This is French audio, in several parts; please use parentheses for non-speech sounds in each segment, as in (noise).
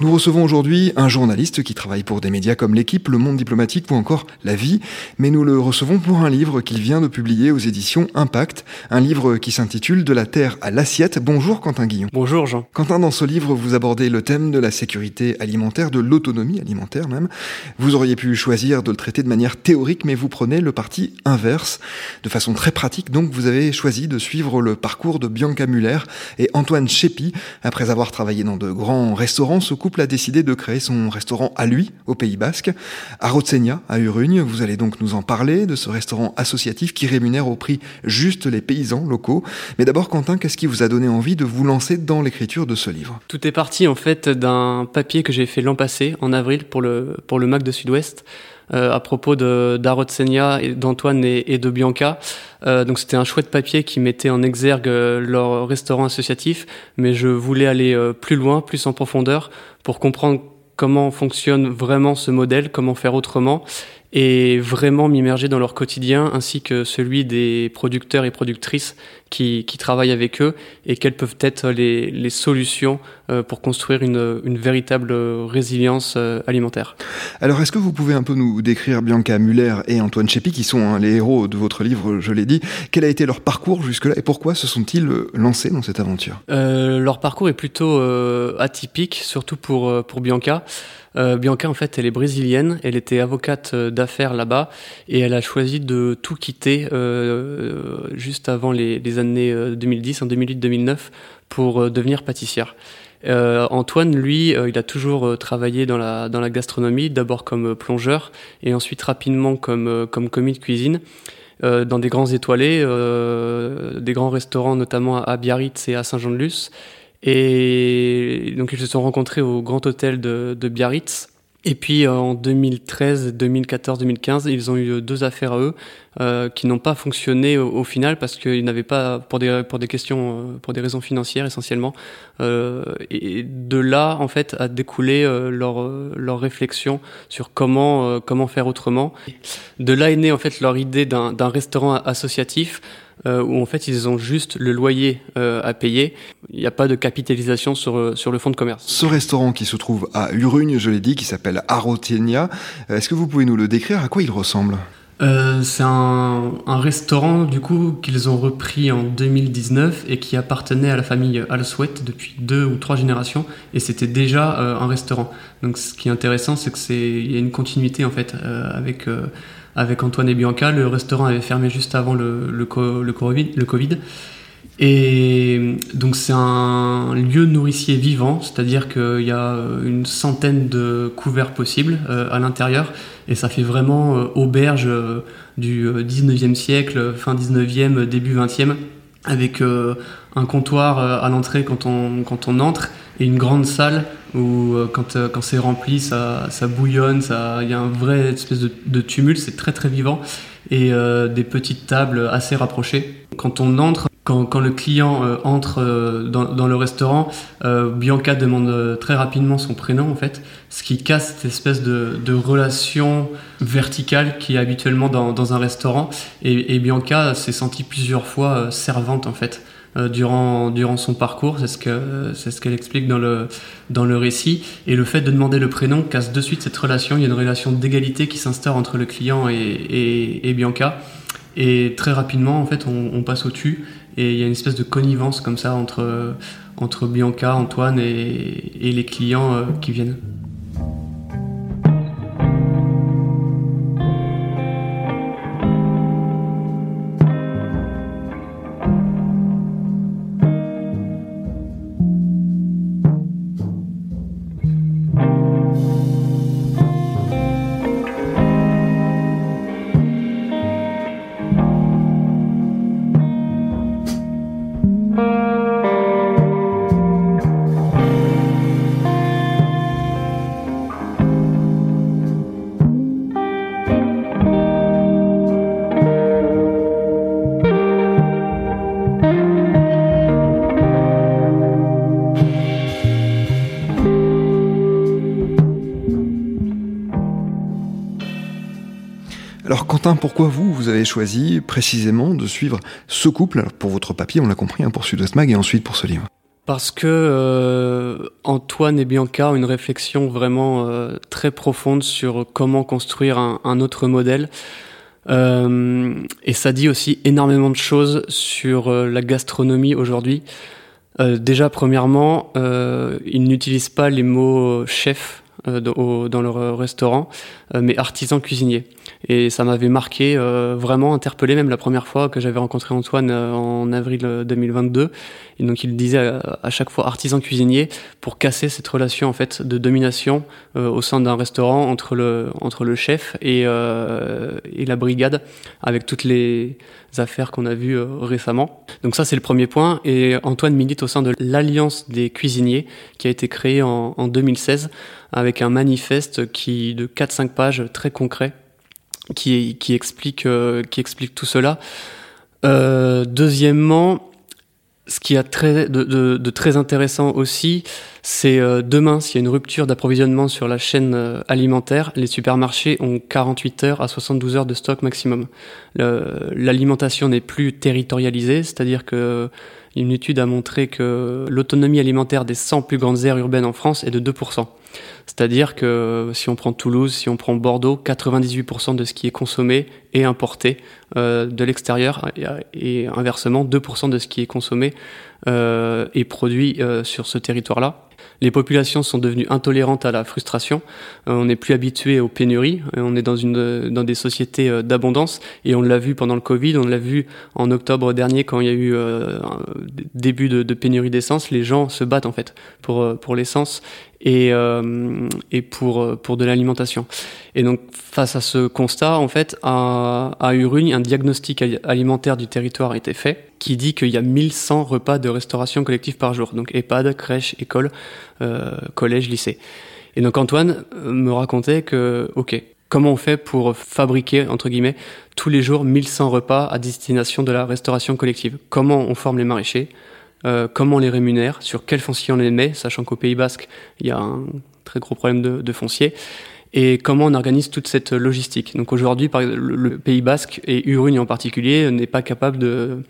Nous recevons aujourd'hui un journaliste qui travaille pour des médias comme l'équipe, le monde diplomatique ou encore la vie, mais nous le recevons pour un livre qu'il vient de publier aux éditions Impact, un livre qui s'intitule De la terre à l'assiette. Bonjour Quentin Guillon. Bonjour Jean. Quentin, dans ce livre, vous abordez le thème de la sécurité alimentaire, de l'autonomie alimentaire même. Vous auriez pu choisir de le traiter de manière théorique, mais vous prenez le parti inverse. De façon très pratique, donc, vous avez choisi de suivre le parcours de Bianca Muller et Antoine Chépi. Après avoir travaillé dans de grands restaurants, ce couple a décidé de créer son restaurant à lui, au Pays Basque, à Rotsenia, à Urugne. Vous allez donc nous en parler de ce restaurant associatif qui rémunère au prix juste les paysans locaux. Mais d'abord, Quentin, qu'est-ce qui vous a donné envie de vous lancer dans l'écriture de ce livre? Tout est parti en fait d'un papier que j'ai fait l'an passé, en avril, pour le, pour le Mac de Sud-Ouest. Euh, à propos d'Arotsenia d'Antoine et, et, de Bianca. Euh, donc c'était un chouette papier qui mettait en exergue euh, leur restaurant associatif, mais je voulais aller euh, plus loin, plus en profondeur, pour comprendre comment fonctionne vraiment ce modèle, comment faire autrement, et vraiment m'immerger dans leur quotidien ainsi que celui des producteurs et productrices qui, qui travaillent avec eux et quelles peuvent être les, les solutions euh, pour construire une, une, véritable résilience euh, alimentaire. Alors est-ce que vous pouvez un peu nous décrire Bianca Muller et Antoine Chépi qui sont hein, les héros de votre livre, je l'ai dit, quel a été leur parcours jusque-là et pourquoi se sont-ils lancés dans cette aventure? Euh, Leur parcours est plutôt euh, atypique, surtout pour, pour Bianca. Euh, Bianca, en fait, elle est brésilienne. Elle était avocate d'affaires là-bas et elle a choisi de tout quitter euh, juste avant les, les années 2010, en 2008-2009, pour devenir pâtissière. Euh, Antoine, lui, euh, il a toujours travaillé dans la, dans la gastronomie, d'abord comme plongeur et ensuite rapidement comme, comme commis de cuisine. Euh, dans des grands étoilés, euh, des grands restaurants, notamment à Biarritz et à Saint-Jean-de-Luz. Et donc ils se sont rencontrés au Grand Hôtel de Biarritz. Et puis en 2013, 2014, 2015, ils ont eu deux affaires à eux euh, qui n'ont pas fonctionné au, au final parce qu'ils n'avaient pas, pour des pour des questions, pour des raisons financières essentiellement. Euh, et de là, en fait, a découlé euh, leur leur réflexion sur comment euh, comment faire autrement. De là est née en fait leur idée d'un restaurant associatif euh, où en fait ils ont juste le loyer euh, à payer. Il n'y a pas de capitalisation sur, sur le fonds de commerce. Ce restaurant qui se trouve à Urugne, je l'ai dit, qui s'appelle Arotenia, est-ce que vous pouvez nous le décrire? À quoi il ressemble? Euh, c'est un, un, restaurant du coup qu'ils ont repris en 2019 et qui appartenait à la famille Alsouet depuis deux ou trois générations et c'était déjà euh, un restaurant. Donc ce qui est intéressant c'est que c'est il y a une continuité en fait euh, avec avec Antoine et Bianca. Le restaurant avait fermé juste avant le, le, co le, COVID. Et donc c'est un lieu nourricier vivant, c'est-à-dire qu'il y a une centaine de couverts possibles euh, à l'intérieur, et ça fait vraiment euh, auberge euh, du 19e siècle, fin 19e, début 20e, avec un comptoir à l'entrée quand on entre, et une grande salle où quand, quand c'est rempli, ça, ça bouillonne, il y a un vrai espèce de, tumulte, c'est très très vivant, et des petites tables assez rapprochées. Quand on entre, quand, quand, le client euh, entre euh, dans, dans, le restaurant, euh, Bianca demande euh, très rapidement son prénom en fait, ce qui casse cette espèce de, de relation verticale qui est habituellement dans, dans un restaurant. Et, et Bianca s'est sentie plusieurs fois euh, servante en fait durant durant son parcours. C'est ce que c'est ce qu'elle explique dans le dans le récit. Et le fait de demander le prénom casse de suite cette relation. Il y a une relation d'égalité qui s'instaure entre le client et, et, et Bianca. Et très rapidement, en fait, on, on passe au-dessus et il y a une espèce de connivence comme ça entre, entre Bianca, Antoine et, et les clients euh, qui viennent. Alors Quentin, pourquoi vous, vous avez choisi précisément de suivre ce couple? Pour votre papier, on l'a compris, hein, pour Sud-Ouest et ensuite pour ce livre parce que euh, Antoine et Bianca ont une réflexion vraiment euh, très profonde sur comment construire un, autre modèle. Euh, et ça dit aussi énormément de choses sur la gastronomie aujourd'hui. déjà, premièrement, ils n'utilisent pas les mots chef dans leur restaurant, mais artisan cuisinier. Et ça m'avait marqué, euh, vraiment interpellé, même la première fois que j'avais rencontré Antoine euh, en avril 2022. Euh, et donc il disait à, chaque fois artisan cuisinier pour casser cette relation en fait de domination au sein d'un restaurant entre le entre le chef et et la brigade avec toutes les affaires qu'on a vues récemment. Donc ça c'est le premier point. Et Antoine milite au sein de l'Alliance des cuisiniers qui a été créée en, en 2016 avec un manifeste qui de 4-5 pages très concret qui, qui, explique, euh, qui explique tout cela. Euh, deuxièmement, ce qui a très, de, de, de très intéressant aussi, c'est euh, demain, s'il y a une rupture d'approvisionnement sur la chaîne euh, alimentaire, les supermarchés ont 48 heures à 72 heures de stock maximum. L'alimentation n'est plus territorialisée, c'est-à-dire que une étude a montré que l'autonomie alimentaire des 100 plus grandes aires urbaines en France est de 2%. C'est-à-dire que si on prend Toulouse, si on prend Bordeaux, 98% de ce qui est consommé est importé euh, de l'extérieur et, inversement 2% de ce qui est consommé euh, est produit euh, sur ce territoire-là. Les populations sont devenues intolérantes à la frustration. On n'est plus habitué aux pénuries. On est dans des sociétés d'abondance et on l'a vu pendant le Covid. On l'a vu en octobre dernier quand il y a eu un début de, pénurie d'essence. Les gens se battent en fait pour l'essence et, euh, et pour, pour de l'alimentation. Et donc, face à ce constat, en fait, à, à Urugne, un diagnostic alimentaire du territoire a été fait qui dit qu'il y a 1100 repas de restauration collective par jour. Donc, EHPAD, crèche, école, euh, collège, lycée. Et donc, Antoine euh, me racontait que, OK, comment on fait pour fabriquer, entre guillemets, tous les jours 1100 repas à destination de la restauration collective? Comment on forme les maraîchers? Euh, comment on les rémunère, sur quel foncier on les met, sachant qu'au Pays Basque, il y a un très gros problème de, de foncier, et comment on organise toute cette logistique. Donc aujourd'hui, le Pays Basque, et Urugne en particulier, n'est pas capable de,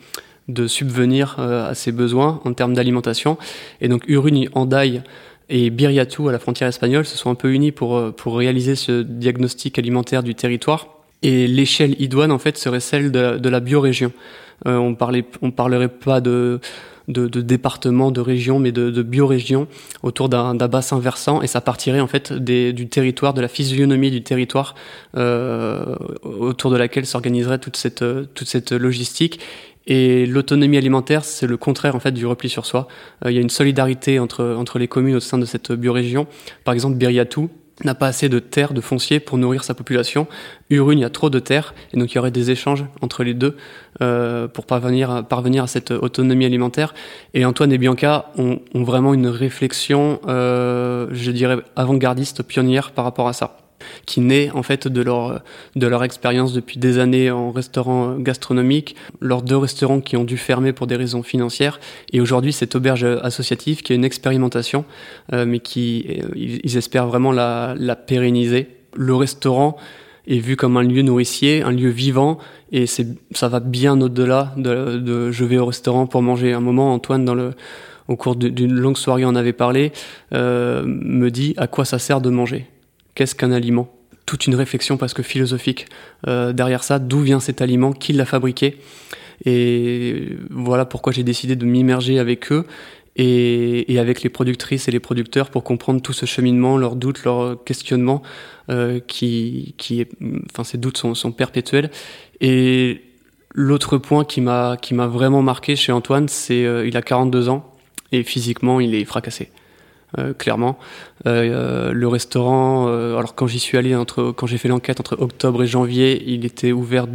subvenir euh, à ses besoins en termes d'alimentation. Et donc Urugne, Andaille et Biriatou, à la frontière espagnole, se sont un peu unis pour, euh, pour réaliser ce diagnostic alimentaire du territoire. Et l'échelle idoine, en fait, serait celle de, de la biorégion. Euh, on parlait, on parlerait pas de de, départements, de régions, mais de, de biorégions autour d'un bassin versant, et ça partirait en fait du territoire, de la physionomie du territoire euh, autour de laquelle s'organiserait toute cette, toute cette logistique. Et l'autonomie alimentaire, c'est le contraire en fait du repli sur soi. Euh, il y a une solidarité entre, entre les communes au sein de cette biorégion. Par exemple, Biriatou, n'a pas assez de terre, de foncier pour nourrir sa population. Urugne il y a trop de terre, et donc il y aurait des échanges entre les deux euh, pour parvenir, parvenir à cette autonomie alimentaire. Et Antoine et Bianca ont, ont vraiment une réflexion, euh, je dirais, avant-gardiste, pionnière par rapport à ça qui naît en fait de leur de leur expérience depuis des années en restaurant gastronomique, leurs deux restaurants qui ont dû fermer pour des raisons financières, et aujourd'hui cette auberge associative qui est une expérimentation, euh, mais qui euh, ils espèrent vraiment la, la pérenniser. Le restaurant est vu comme un lieu nourricier, un lieu vivant, et c'est ça va bien au-delà de, de je vais au restaurant pour manger. Un moment, Antoine dans le au cours d'une longue soirée, on avait parlé, euh, me dit à quoi ça sert de manger Qu'est-ce qu'un aliment? Toute une réflexion presque philosophique euh, derrière ça. D'où vient cet aliment? Qui l'a fabriqué? Et voilà pourquoi j'ai décidé de m'immerger avec eux et, avec les productrices et les producteurs pour comprendre tout ce cheminement, leurs doutes, leurs questionnements, euh, qui, qui enfin ces doutes sont, sont perpétuels. Et l'autre point qui m'a qui m'a vraiment marqué chez Antoine, c'est euh, il a 42 ans et physiquement il est fracassé. Euh, clairement. Euh, le restaurant, euh, alors quand j'y suis allé, entre, quand j'ai fait l'enquête entre octobre et janvier, il était ouvert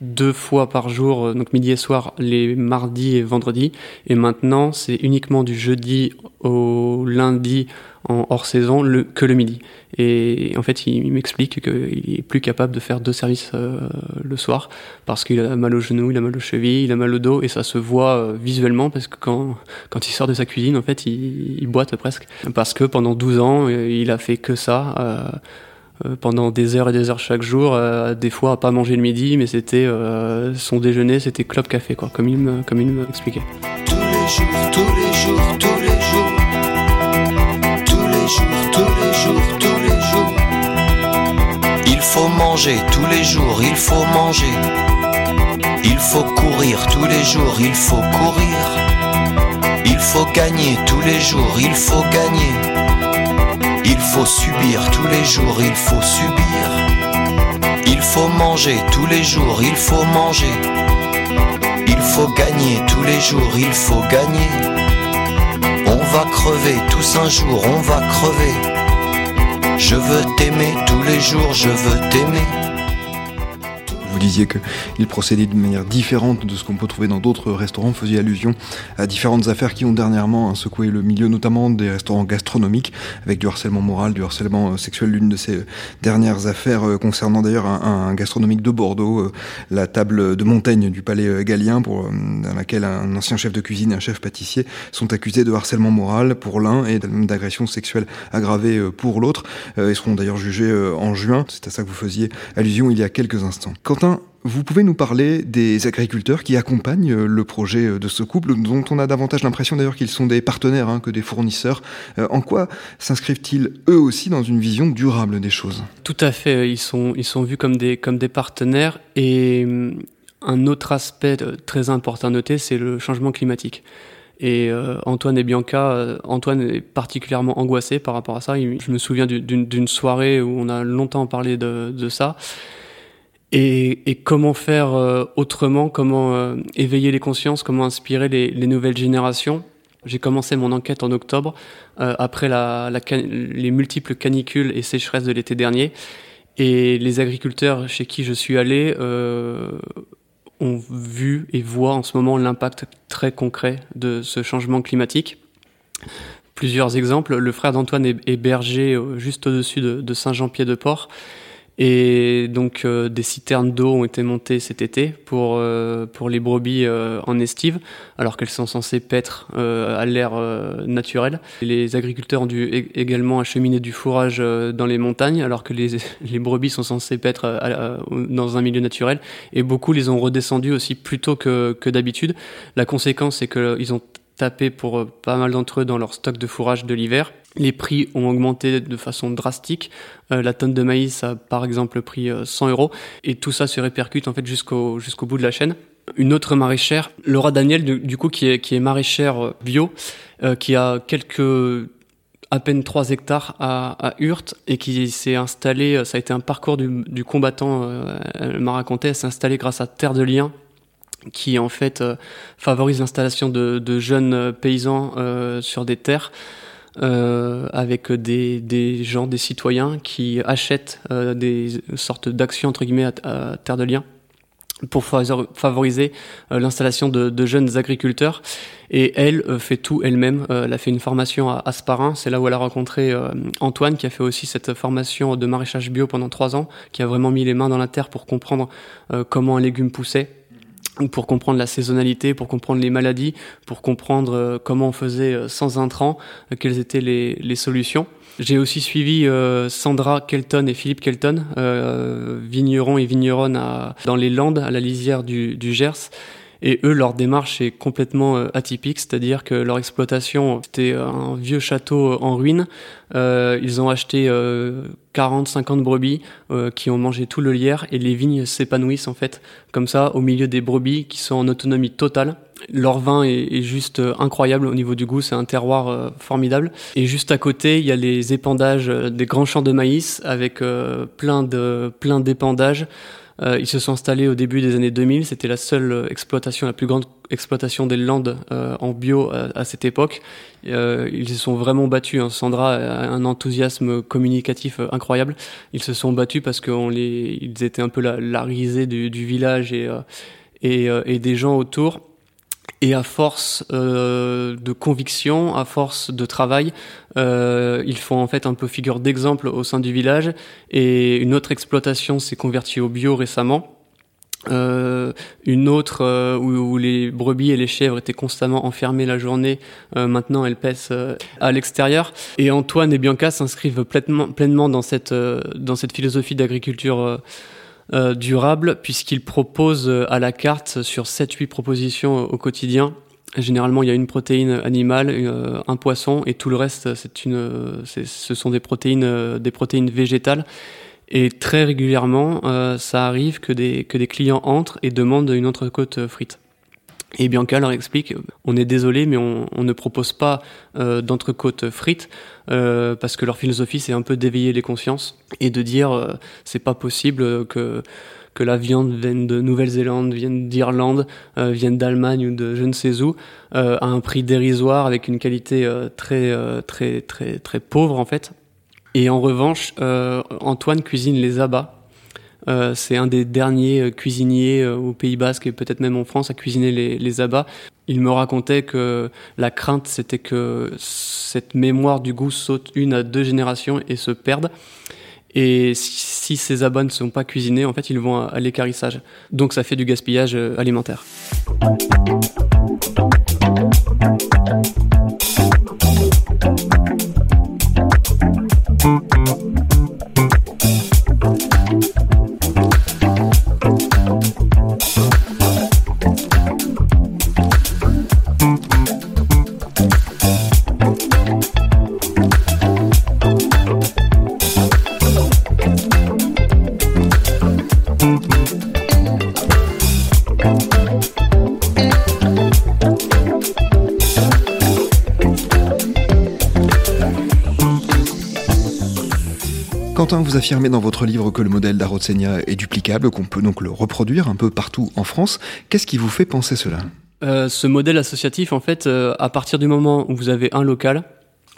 deux fois par jour, donc midi et soir, les mardis et vendredis. Et maintenant, c'est uniquement du jeudi au lundi en hors saison le, que le midi. Et en fait, il, m'explique qu'il est plus capable de faire deux services euh, le soir parce qu'il a mal au genou, il a mal aux chevilles, il a mal au dos et ça se voit euh, visuellement parce que quand, quand il sort de sa cuisine, en fait, il, il boite presque. Parce que pendant 12 ans, euh, il a fait que ça pendant des heures et des heures chaque jour, des fois à pas manger le midi, mais c'était son déjeuner, c'était club café, quoi, comme il me, comme il. Tous les jours, tous les jours, tous les jours, tous les jours, tous les jours, tous les jours. Il faut manger tous les jours, il faut manger. Il faut courir tous les jours, il faut courir. Il faut gagner tous les jours, il faut gagner. Il faut subir tous les jours, il faut subir. Il faut manger tous les jours, il faut manger. Il faut gagner tous les jours, il faut gagner. On va crever tous un jour, on va crever. Je veux t'aimer tous les jours, je veux t'aimer disiez qu'il procédait d'une manière différente de ce qu'on peut trouver dans d'autres restaurants. Vous faisiez allusion à différentes affaires qui ont dernièrement secoué le milieu, notamment des restaurants gastronomiques, avec du harcèlement moral, du harcèlement euh, sexuel. L'une de ces dernières affaires euh, concernant d'ailleurs un, gastronomique de Bordeaux, euh, la table de Montaigne du Palais Gallien, pour, dans laquelle un ancien chef de cuisine et un chef pâtissier sont accusés de harcèlement moral pour l'un et d'agression sexuelle aggravée pour l'autre. Ils seront d'ailleurs jugés en juin. C'est à ça que vous faisiez allusion il y a quelques instants. Quentin, vous pouvez nous parler des agriculteurs qui accompagnent euh, le projet euh, de ce couple, dont on a davantage l'impression d'ailleurs qu'ils sont des partenaires hein, que des fournisseurs. Euh, en quoi s'inscrivent-ils eux aussi dans une vision durable des choses? Tout à fait, ils sont, ils sont vus comme des, comme des partenaires. Et un autre aspect très important à noter, c'est le changement climatique. Et Antoine et Bianca, Antoine est particulièrement angoissé par rapport à ça. Je me souviens d'une soirée où on a longtemps parlé de, de ça et, et comment faire euh, autrement, comment euh, éveiller les consciences, comment inspirer les, les nouvelles générations? J'ai commencé mon enquête en octobre, euh, après la, la les multiples canicules et sécheresses de l'été dernier. Et les agriculteurs chez qui je suis allé ont vu et voient en ce moment l'impact très concret de ce changement climatique. Plusieurs exemples. Le frère d'Antoine est, berger juste au-dessus de, de Saint-Jean-Pied-de-Port. Et donc euh, des citernes d'eau ont été montées cet été pour euh, pour les brebis euh, en estive, alors qu'elles sont censées paître à l'air naturel. Les agriculteurs ont dû également acheminer du fourrage dans les montagnes, alors que les, (laughs) les brebis sont censées paître dans un milieu naturel. Et beaucoup les ont redescendus aussi plus tôt que, que d'habitude. La conséquence, c'est qu'ils ont tapé pour pas mal d'entre eux dans leur stock de fourrage de l'hiver les prix ont augmenté de façon drastique. Euh, la tonne de maïs a par exemple pris 100 euh, euros et tout ça se répercute en fait jusqu'au jusqu'au bout de la chaîne. Une autre maraîchère, Laura Daniel, du, coup qui est qui est maraîchère euh, bio, qui a quelques à peine 3 hectares à, à Hurte et qui s'est installée, ça a été un parcours du, du combattant, elle m'a raconté, elle s'est installée grâce à Terre de Liens qui en fait favorise l'installation de, de, jeunes paysans sur des terres euh, avec des, des, gens, des citoyens qui achètent euh, des sortes d'actions entre guillemets à, Terre de Liens pour favoriser euh, l'installation de, de, jeunes agriculteurs. Et elle euh, fait tout elle-même. elle a fait une formation à Asparin, c'est là où elle a rencontré Antoine, qui a fait aussi cette formation de maraîchage bio pendant trois ans, qui a vraiment mis les mains dans la terre pour comprendre comment un légume poussait pour comprendre la saisonnalité, pour comprendre les maladies, pour comprendre euh, comment on faisait euh, sans intrants, euh, quelles étaient les, les solutions. J'ai aussi suivi Sandra Kelton et Philippe Kelton, vignerons et vigneronnes dans les Landes, à la lisière du, du Gers. Et eux, leur démarche est complètement euh, atypique, c'est-à-dire que leur exploitation, c'était un vieux château en ruine. Euh, ils ont acheté 40, 50 brebis euh, qui ont mangé tout le lierre et les vignes s'épanouissent en fait comme ça au milieu des brebis qui sont en autonomie totale. Leur vin est, juste incroyable au niveau du goût, c'est un terroir formidable. Et juste à côté, il y a les épandages des grands champs de maïs avec plein de plein d'épandages euh, ils se sont installés au début des années 2000. C'était la seule euh, exploitation, la plus grande exploitation des Landes euh, en bio à, cette époque. ils se sont vraiment battus. Hein. Sandra a un enthousiasme communicatif incroyable. Ils se sont battus parce qu'on les, ils étaient un peu la, la risée du, du village et, et, et des gens autour. Et à force euh, de conviction, à force de travail, euh, ils font en fait un peu figure d'exemple au sein du village. Et une autre exploitation s'est convertie au bio récemment. Euh, une autre euh, où, les brebis et les chèvres étaient constamment enfermées la journée. Euh, maintenant, elles pèsent à l'extérieur. Et Antoine et Bianca s'inscrivent pleinement, pleinement dans cette dans cette philosophie d'agriculture durable, puisqu'ils proposent à la carte sur 7-8 propositions au quotidien. Généralement, il y a une protéine animale, un poisson, et tout le reste, c'est une, ce sont des protéines, des protéines végétales. Et très régulièrement, euh, ça arrive que des, que des clients entrent et demandent une entrecôte euh, frite. Et Bianca leur explique, on est désolé, mais on, on ne propose pas euh, d'entrecôte frite euh, parce que leur philosophie c'est un peu d'éveiller les consciences et de dire euh, c'est pas possible que que la viande vienne de Nouvelle-Zélande, vienne d'Irlande, euh, vienne d'Allemagne ou de je ne sais où, à un prix dérisoire avec une qualité très très très très pauvre en fait. Et en revanche, euh, Antoine cuisine les abats. Euh, c'est un des derniers euh, cuisiniers au Pays Basque et peut-être même en France à cuisiner les, les abats. Il me racontait que la crainte, c'était que cette mémoire du goût saute une à deux générations et se perde. Et si, ces abats ne sont pas cuisinés, en fait, ils vont à l'écarissage. Donc ça fait du gaspillage alimentaire. Vous affirmez dans votre livre que le modèle d'Arotsenia est duplicable, qu'on peut donc le reproduire un peu partout en France. Qu'est-ce qui vous fait penser cela? Euh, Ce modèle associatif, en fait, euh, à partir du moment où vous avez un local,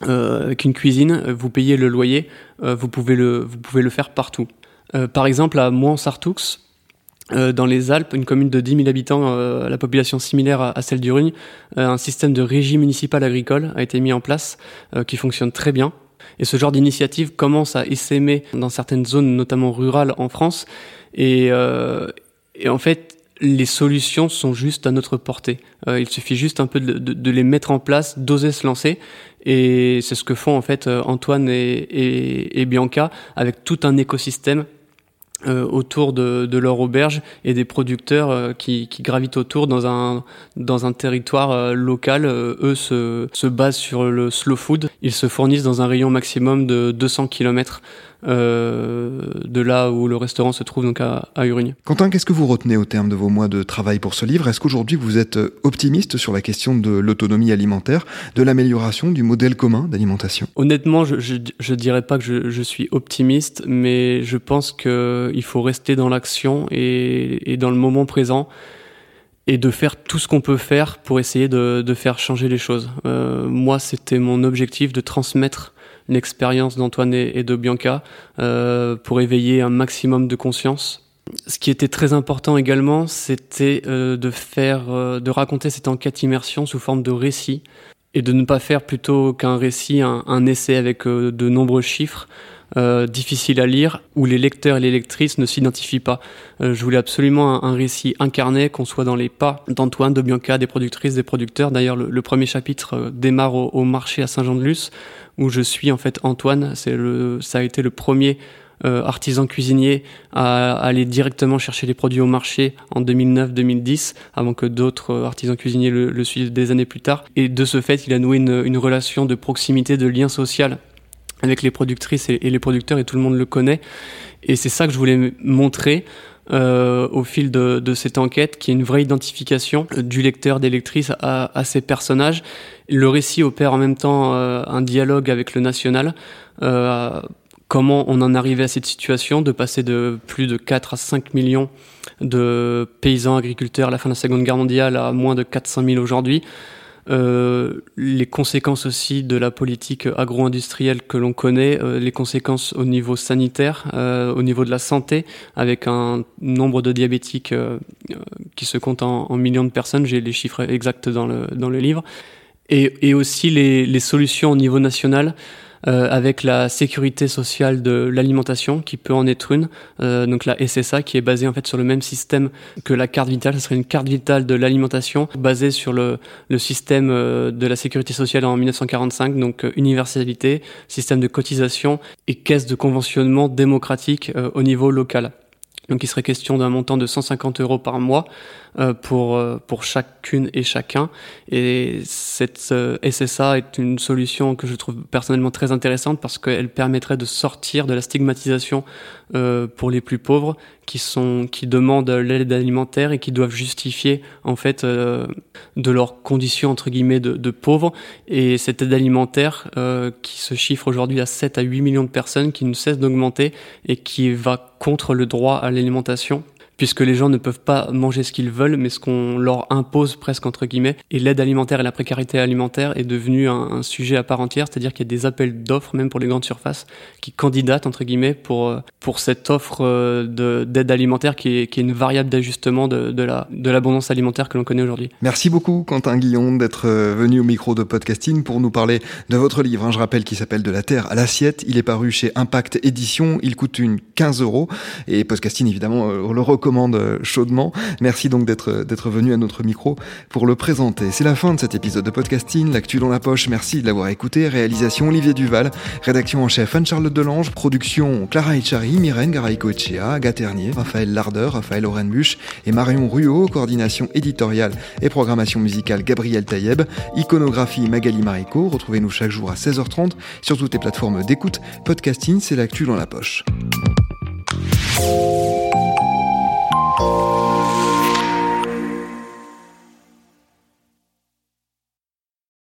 euh, avec une cuisine, vous payez le loyer, vous, pouvez le, vous pouvez le faire partout. par exemple, à Mouans-Sartoux, dans les Alpes, une commune de 10 000 habitants, la population similaire à, celle du Rugne, un système de régie municipale agricole a été mis en place qui fonctionne très bien. Et ce genre d'initiative commence à essaimer dans certaines zones, notamment rurales en France. Et, euh, et en fait, les solutions sont juste à notre portée. Euh, il suffit juste un peu de, de, de les mettre en place, d'oser se lancer. Et c'est ce que font en fait euh, Antoine et, et, et Bianca avec tout un écosystème euh, autour de, de, leur auberge et des producteurs euh, qui, qui, gravitent autour dans un, dans un territoire euh, local. eux se, se basent sur le slow food. Ils se fournissent dans un rayon maximum de 200 km euh, de là où le restaurant se trouve donc à, à Urugne. Quentin, qu'est-ce que vous retenez au terme de vos mois de travail pour ce livre? Est-ce qu'aujourd'hui vous êtes optimiste sur la question de l'autonomie alimentaire, de l'amélioration du modèle commun d'alimentation? Honnêtement, je, je, je, dirais pas que je, je suis optimiste, mais je pense qu'il faut rester dans l'action et, et dans le moment présent et de faire tout ce qu'on peut faire pour essayer de, faire changer les choses. Euh, moi, c'était mon objectif de transmettre l'expérience d'Antoine et de Bianca euh, pour éveiller un maximum de conscience. Ce qui était très important également, c'était euh, de faire, de raconter cette enquête immersion sous forme de récit et de ne pas faire plutôt qu'un récit, un, essai avec de nombreux chiffres. Euh, difficiles à lire où les lecteurs et les lectrices ne s'identifient pas. Euh, je voulais absolument un, récit incarné, qu'on soit dans les pas d'Antoine, de Bianca, des productrices, des producteurs. D'ailleurs, le, premier chapitre euh, démarre au, au marché à Saint-Jean-de-Luz où je suis en fait Antoine. C'est le, ça a été le premier euh, artisan cuisinier à, aller directement chercher les produits au marché en 2009-2010, avant que d'autres euh, artisans cuisiniers le, le, suivent des années plus tard. Et de ce fait, il a noué une, une relation de proximité, de lien social avec les productrices et, les producteurs, et tout le monde le connaît. Et c'est ça que je voulais montrer. Euh, au fil de, de, cette enquête, qui est une vraie identification du lecteur, des lectrices à, à ces personnages. Le récit opère en même temps euh, un dialogue avec le national. Euh, comment on en arrivait à cette situation de passer de plus de 4 à 5 millions de paysans agriculteurs à la fin de la Seconde Guerre mondiale à moins de 400 000 aujourd'hui. Euh, les conséquences aussi de la politique agro-industrielle que l'on connaît, euh, les conséquences au niveau sanitaire, euh, au niveau de la santé, avec un nombre de diabétiques qui se compte en, en, millions de personnes, j'ai les chiffres exacts dans le, dans le livre, et, et aussi les, les, solutions au niveau national. Euh, avec la sécurité sociale de l'alimentation qui peut en être une, euh, donc la SSA qui est basée en fait sur le même système que la carte vitale, ce serait une carte vitale de l'alimentation basée sur le, le système de la sécurité sociale en 1945, donc universalité, système de cotisation et caisse de conventionnement démocratique au niveau local. Donc il serait question d'un montant de 150 euros par mois euh, pour, euh, pour chacune et chacun. Et cette euh, SSA est une solution que je trouve personnellement très intéressante parce qu'elle permettrait de sortir de la stigmatisation pour les plus pauvres qui sont qui demandent l'aide alimentaire et qui doivent justifier en fait de leurs conditions entre guillemets de, de pauvres et cette aide alimentaire qui se chiffre aujourd'hui à 7 à 8 millions de personnes qui ne cesse d'augmenter et qui va contre le droit à l'alimentation puisque les gens ne peuvent pas manger ce qu'ils veulent, mais ce qu'on leur impose presque entre guillemets. Et l'aide alimentaire et la précarité alimentaire est devenu un, sujet à part entière, c'est-à-dire qu'il y a des appels d'offres, même pour les grandes surfaces, qui candidatent entre guillemets pour euh, pour cette offre euh, d'aide alimentaire qui est, qui est une variable d'ajustement de, de la de l'abondance alimentaire que l'on connaît aujourd'hui. Merci beaucoup Quentin Guillon d'être euh, venu au micro de podcasting pour nous parler de votre livre. Hein, je rappelle qu'il s'appelle De la terre à l'assiette. Il est paru chez Impact Édition. Il coûte une 15 euros et podcasting évidemment le recommande euh, chaudement. Merci donc d'être d'être venu à notre micro pour le présenter. C'est la fin de cet épisode de podcasting. L'actu dans la poche. Merci de l'avoir écouté. Réalisation Olivier Duval, rédaction en chef Anne-Charlotte Delange, production Clara Echari, Myrène Garaïco-Echea, Gaternier, Raphaël Lardeur, Raphaël Orenbuch et Marion Ruot, coordination éditoriale et programmation musicale Gabriel Taïeb, iconographie Magali Marico. Retrouvez-nous chaque jour à 16h30 sur toutes les plateformes d'écoute. Podcasting, c'est l'actu dans la poche.